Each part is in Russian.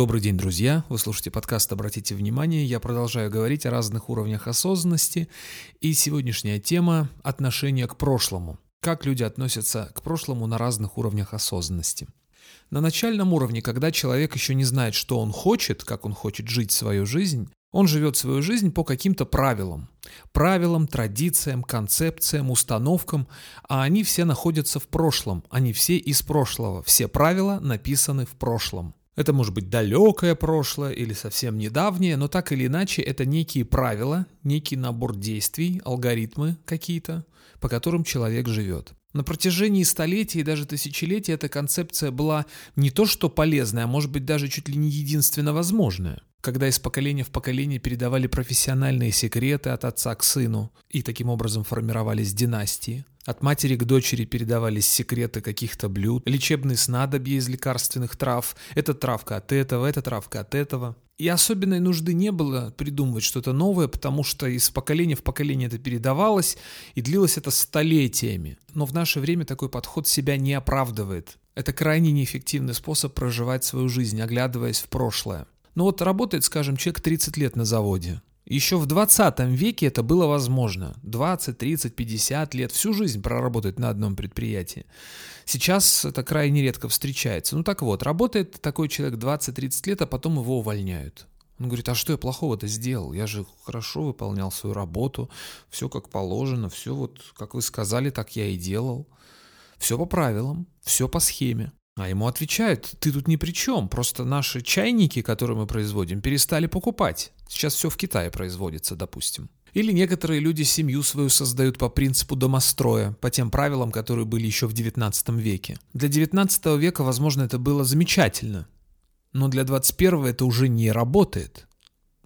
Добрый день, друзья! Вы слушаете подкаст «Обратите внимание». Я продолжаю говорить о разных уровнях осознанности. И сегодняшняя тема – отношение к прошлому. Как люди относятся к прошлому на разных уровнях осознанности. На начальном уровне, когда человек еще не знает, что он хочет, как он хочет жить свою жизнь, он живет свою жизнь по каким-то правилам. Правилам, традициям, концепциям, установкам, а они все находятся в прошлом, они все из прошлого. Все правила написаны в прошлом. Это может быть далекое прошлое или совсем недавнее, но так или иначе это некие правила, некий набор действий, алгоритмы какие-то, по которым человек живет. На протяжении столетий и даже тысячелетий эта концепция была не то что полезная, а может быть даже чуть ли не единственно возможная когда из поколения в поколение передавали профессиональные секреты от отца к сыну, и таким образом формировались династии. От матери к дочери передавались секреты каких-то блюд, лечебные снадобья из лекарственных трав, эта травка от этого, эта травка от этого. И особенной нужды не было придумывать что-то новое, потому что из поколения в поколение это передавалось, и длилось это столетиями. Но в наше время такой подход себя не оправдывает. Это крайне неэффективный способ проживать свою жизнь, оглядываясь в прошлое. Но вот работает, скажем, человек 30 лет на заводе. Еще в 20 веке это было возможно. 20, 30, 50 лет, всю жизнь проработать на одном предприятии. Сейчас это крайне редко встречается. Ну так вот, работает такой человек 20-30 лет, а потом его увольняют. Он говорит, а что я плохого-то сделал? Я же хорошо выполнял свою работу, все как положено, все вот, как вы сказали, так я и делал. Все по правилам, все по схеме. А ему отвечают, ты тут ни при чем, просто наши чайники, которые мы производим, перестали покупать. Сейчас все в Китае производится, допустим. Или некоторые люди семью свою создают по принципу домостроя, по тем правилам, которые были еще в 19 веке. Для 19 века, возможно, это было замечательно, но для 21 это уже не работает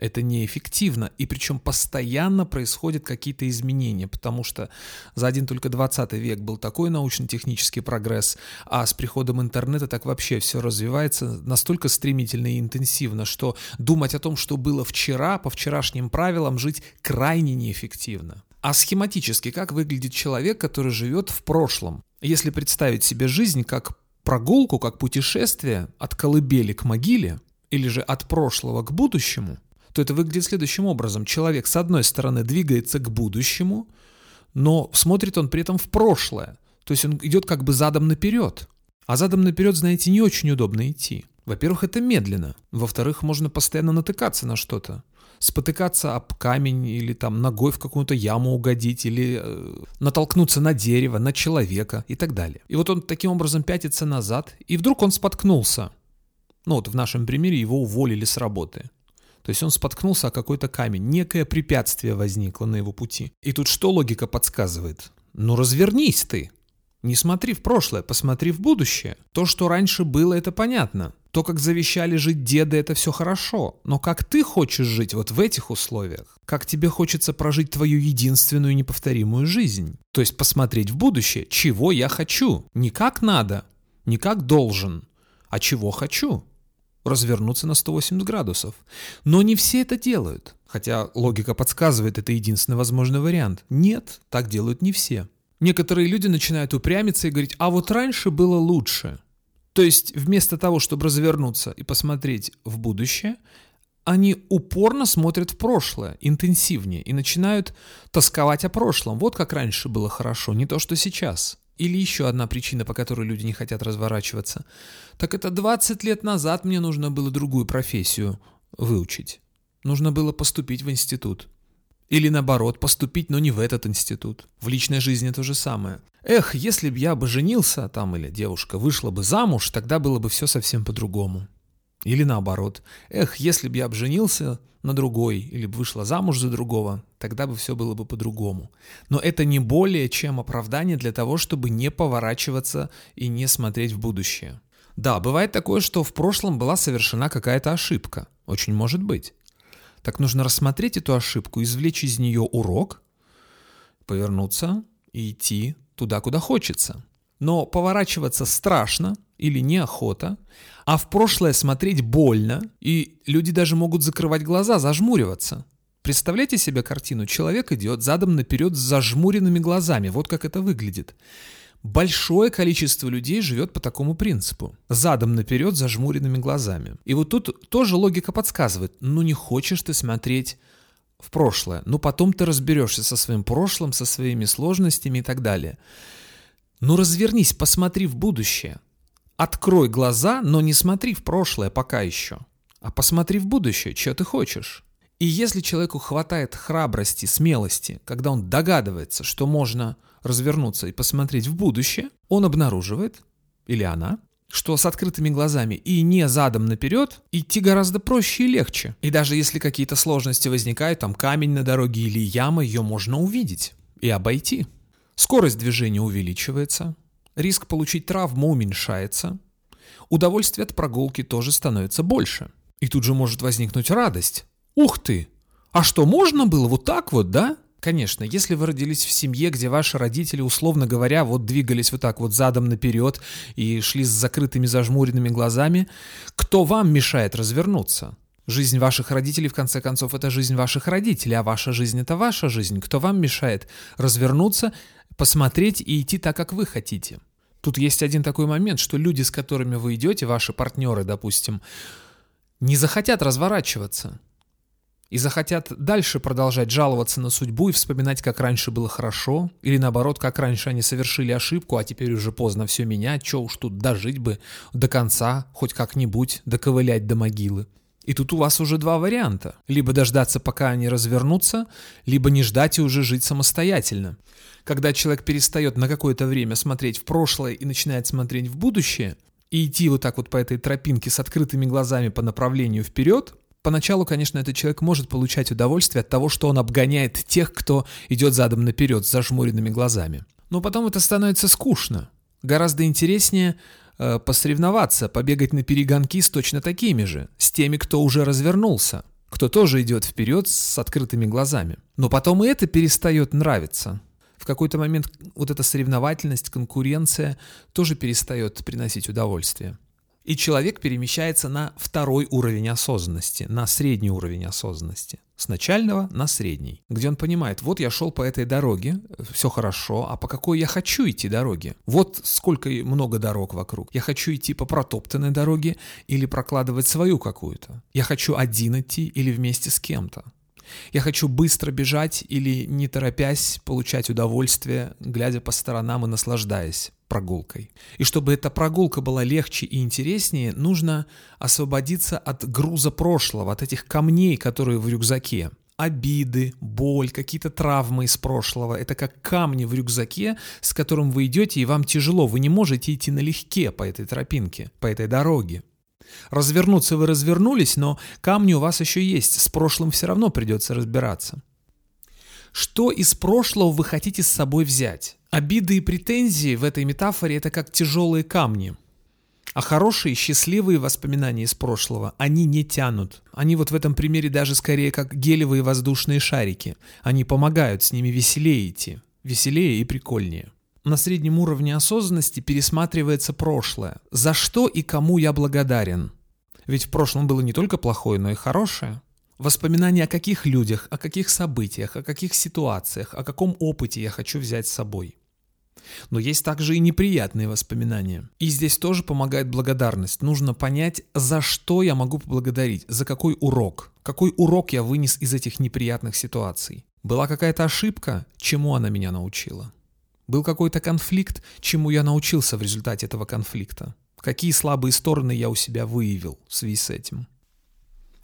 это неэффективно, и причем постоянно происходят какие-то изменения, потому что за один только 20 век был такой научно-технический прогресс, а с приходом интернета так вообще все развивается настолько стремительно и интенсивно, что думать о том, что было вчера, по вчерашним правилам жить крайне неэффективно. А схематически, как выглядит человек, который живет в прошлом? Если представить себе жизнь как прогулку, как путешествие от колыбели к могиле, или же от прошлого к будущему – то это выглядит следующим образом. Человек, с одной стороны, двигается к будущему, но смотрит он при этом в прошлое. То есть он идет как бы задом наперед. А задом наперед, знаете, не очень удобно идти. Во-первых, это медленно. Во-вторых, можно постоянно натыкаться на что-то. Спотыкаться об камень или там ногой в какую-то яму угодить, или э, натолкнуться на дерево, на человека и так далее. И вот он таким образом пятится назад, и вдруг он споткнулся. Ну вот в нашем примере его уволили с работы. То есть он споткнулся о какой-то камень, некое препятствие возникло на его пути. И тут что логика подсказывает? Ну развернись ты. Не смотри в прошлое, посмотри в будущее. То, что раньше было, это понятно. То, как завещали жить деды, это все хорошо. Но как ты хочешь жить вот в этих условиях? Как тебе хочется прожить твою единственную неповторимую жизнь? То есть посмотреть в будущее, чего я хочу. Не как надо, не как должен, а чего хочу развернуться на 180 градусов. Но не все это делают. Хотя логика подсказывает, это единственный возможный вариант. Нет, так делают не все. Некоторые люди начинают упрямиться и говорить, а вот раньше было лучше. То есть вместо того, чтобы развернуться и посмотреть в будущее, они упорно смотрят в прошлое, интенсивнее, и начинают тосковать о прошлом. Вот как раньше было хорошо, не то, что сейчас. Или еще одна причина, по которой люди не хотят разворачиваться. Так это 20 лет назад мне нужно было другую профессию выучить. Нужно было поступить в институт. Или наоборот, поступить, но не в этот институт. В личной жизни то же самое. Эх, если бы я бы женился, там, или девушка вышла бы замуж, тогда было бы все совсем по-другому. Или наоборот. Эх, если бы я обженился на другой или бы вышла замуж за другого, тогда бы все было бы по-другому. Но это не более чем оправдание для того, чтобы не поворачиваться и не смотреть в будущее. Да, бывает такое, что в прошлом была совершена какая-то ошибка. Очень может быть. Так нужно рассмотреть эту ошибку, извлечь из нее урок, повернуться и идти туда, куда хочется. Но поворачиваться страшно или неохота, а в прошлое смотреть больно, и люди даже могут закрывать глаза, зажмуриваться. Представляете себе картину? Человек идет задом наперед с зажмуренными глазами. Вот как это выглядит. Большое количество людей живет по такому принципу. Задом наперед, зажмуренными глазами. И вот тут тоже логика подсказывает. Ну не хочешь ты смотреть в прошлое. Ну потом ты разберешься со своим прошлым, со своими сложностями и так далее. Ну развернись, посмотри в будущее. Открой глаза, но не смотри в прошлое пока еще. А посмотри в будущее, что ты хочешь. И если человеку хватает храбрости, смелости, когда он догадывается, что можно развернуться и посмотреть в будущее, он обнаруживает, или она, что с открытыми глазами и не задом наперед идти гораздо проще и легче. И даже если какие-то сложности возникают, там камень на дороге или яма, ее можно увидеть и обойти. Скорость движения увеличивается, риск получить травму уменьшается, удовольствие от прогулки тоже становится больше. И тут же может возникнуть радость. Ух ты! А что, можно было вот так вот, да? Конечно, если вы родились в семье, где ваши родители, условно говоря, вот двигались вот так вот задом наперед и шли с закрытыми зажмуренными глазами, кто вам мешает развернуться? Жизнь ваших родителей, в конце концов, это жизнь ваших родителей, а ваша жизнь — это ваша жизнь. Кто вам мешает развернуться, посмотреть и идти так, как вы хотите? Тут есть один такой момент, что люди, с которыми вы идете, ваши партнеры, допустим, не захотят разворачиваться и захотят дальше продолжать жаловаться на судьбу и вспоминать, как раньше было хорошо, или наоборот, как раньше они совершили ошибку, а теперь уже поздно все менять, что уж тут дожить бы до конца, хоть как-нибудь доковылять до могилы. И тут у вас уже два варианта. Либо дождаться, пока они развернутся, либо не ждать и уже жить самостоятельно. Когда человек перестает на какое-то время смотреть в прошлое и начинает смотреть в будущее, и идти вот так вот по этой тропинке с открытыми глазами по направлению вперед, Поначалу, конечно, этот человек может получать удовольствие от того, что он обгоняет тех, кто идет задом наперед с зажмуренными глазами. Но потом это становится скучно. Гораздо интереснее э, посоревноваться, побегать на перегонки с точно такими же, с теми, кто уже развернулся, кто тоже идет вперед с открытыми глазами. Но потом и это перестает нравиться. В какой-то момент вот эта соревновательность, конкуренция тоже перестает приносить удовольствие. И человек перемещается на второй уровень осознанности, на средний уровень осознанности. С начального на средний, где он понимает, вот я шел по этой дороге, все хорошо, а по какой я хочу идти дороге? Вот сколько много дорог вокруг. Я хочу идти по протоптанной дороге или прокладывать свою какую-то. Я хочу один идти или вместе с кем-то. Я хочу быстро бежать или, не торопясь, получать удовольствие, глядя по сторонам и наслаждаясь прогулкой. И чтобы эта прогулка была легче и интереснее, нужно освободиться от груза прошлого, от этих камней, которые в рюкзаке. Обиды, боль, какие-то травмы из прошлого. Это как камни в рюкзаке, с которым вы идете, и вам тяжело. Вы не можете идти налегке по этой тропинке, по этой дороге. Развернуться вы развернулись, но камни у вас еще есть, с прошлым все равно придется разбираться. Что из прошлого вы хотите с собой взять? Обиды и претензии в этой метафоре это как тяжелые камни. А хорошие, счастливые воспоминания из прошлого, они не тянут. Они вот в этом примере даже скорее как гелевые воздушные шарики. Они помогают с ними веселее идти. Веселее и прикольнее. На среднем уровне осознанности пересматривается прошлое. За что и кому я благодарен? Ведь в прошлом было не только плохое, но и хорошее. Воспоминания о каких людях, о каких событиях, о каких ситуациях, о каком опыте я хочу взять с собой. Но есть также и неприятные воспоминания. И здесь тоже помогает благодарность. Нужно понять, за что я могу поблагодарить, за какой урок. Какой урок я вынес из этих неприятных ситуаций. Была какая-то ошибка, чему она меня научила. Был какой-то конфликт, чему я научился в результате этого конфликта. Какие слабые стороны я у себя выявил в связи с этим.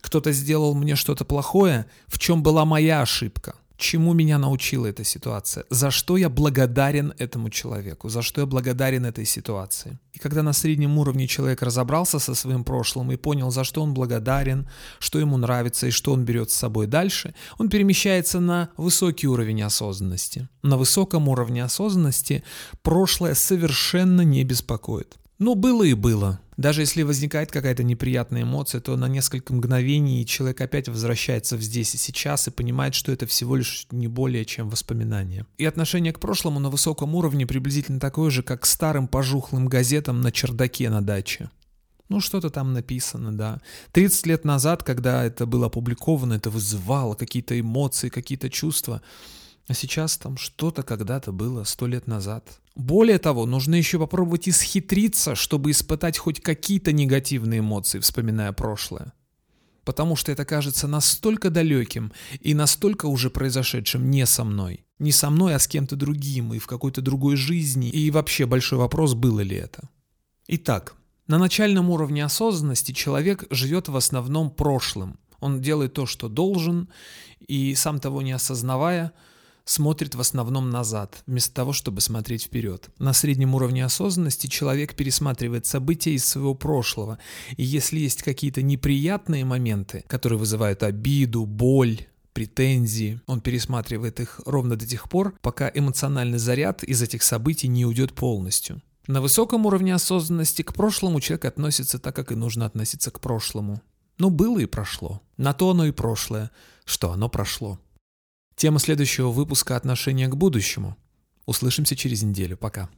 Кто-то сделал мне что-то плохое, в чем была моя ошибка. Чему меня научила эта ситуация? За что я благодарен этому человеку? За что я благодарен этой ситуации? И когда на среднем уровне человек разобрался со своим прошлым и понял, за что он благодарен, что ему нравится и что он берет с собой дальше, он перемещается на высокий уровень осознанности. На высоком уровне осознанности прошлое совершенно не беспокоит. Ну, было и было. Даже если возникает какая-то неприятная эмоция, то на несколько мгновений человек опять возвращается в здесь и сейчас и понимает, что это всего лишь не более чем воспоминание. И отношение к прошлому на высоком уровне приблизительно такое же, как к старым пожухлым газетам на чердаке на даче. Ну, что-то там написано, да. 30 лет назад, когда это было опубликовано, это вызывало какие-то эмоции, какие-то чувства. А сейчас там что-то когда-то было сто лет назад. Более того, нужно еще попробовать исхитриться, чтобы испытать хоть какие-то негативные эмоции, вспоминая прошлое. Потому что это кажется настолько далеким и настолько уже произошедшим не со мной. Не со мной, а с кем-то другим и в какой-то другой жизни. И вообще большой вопрос, было ли это. Итак, на начальном уровне осознанности человек живет в основном прошлым. Он делает то, что должен, и сам того не осознавая, смотрит в основном назад, вместо того, чтобы смотреть вперед. На среднем уровне осознанности человек пересматривает события из своего прошлого, и если есть какие-то неприятные моменты, которые вызывают обиду, боль, претензии, он пересматривает их ровно до тех пор, пока эмоциональный заряд из этих событий не уйдет полностью. На высоком уровне осознанности к прошлому человек относится так, как и нужно относиться к прошлому. Ну, было и прошло. На то оно и прошлое, что оно прошло. Тема следующего выпуска – отношение к будущему. Услышимся через неделю. Пока.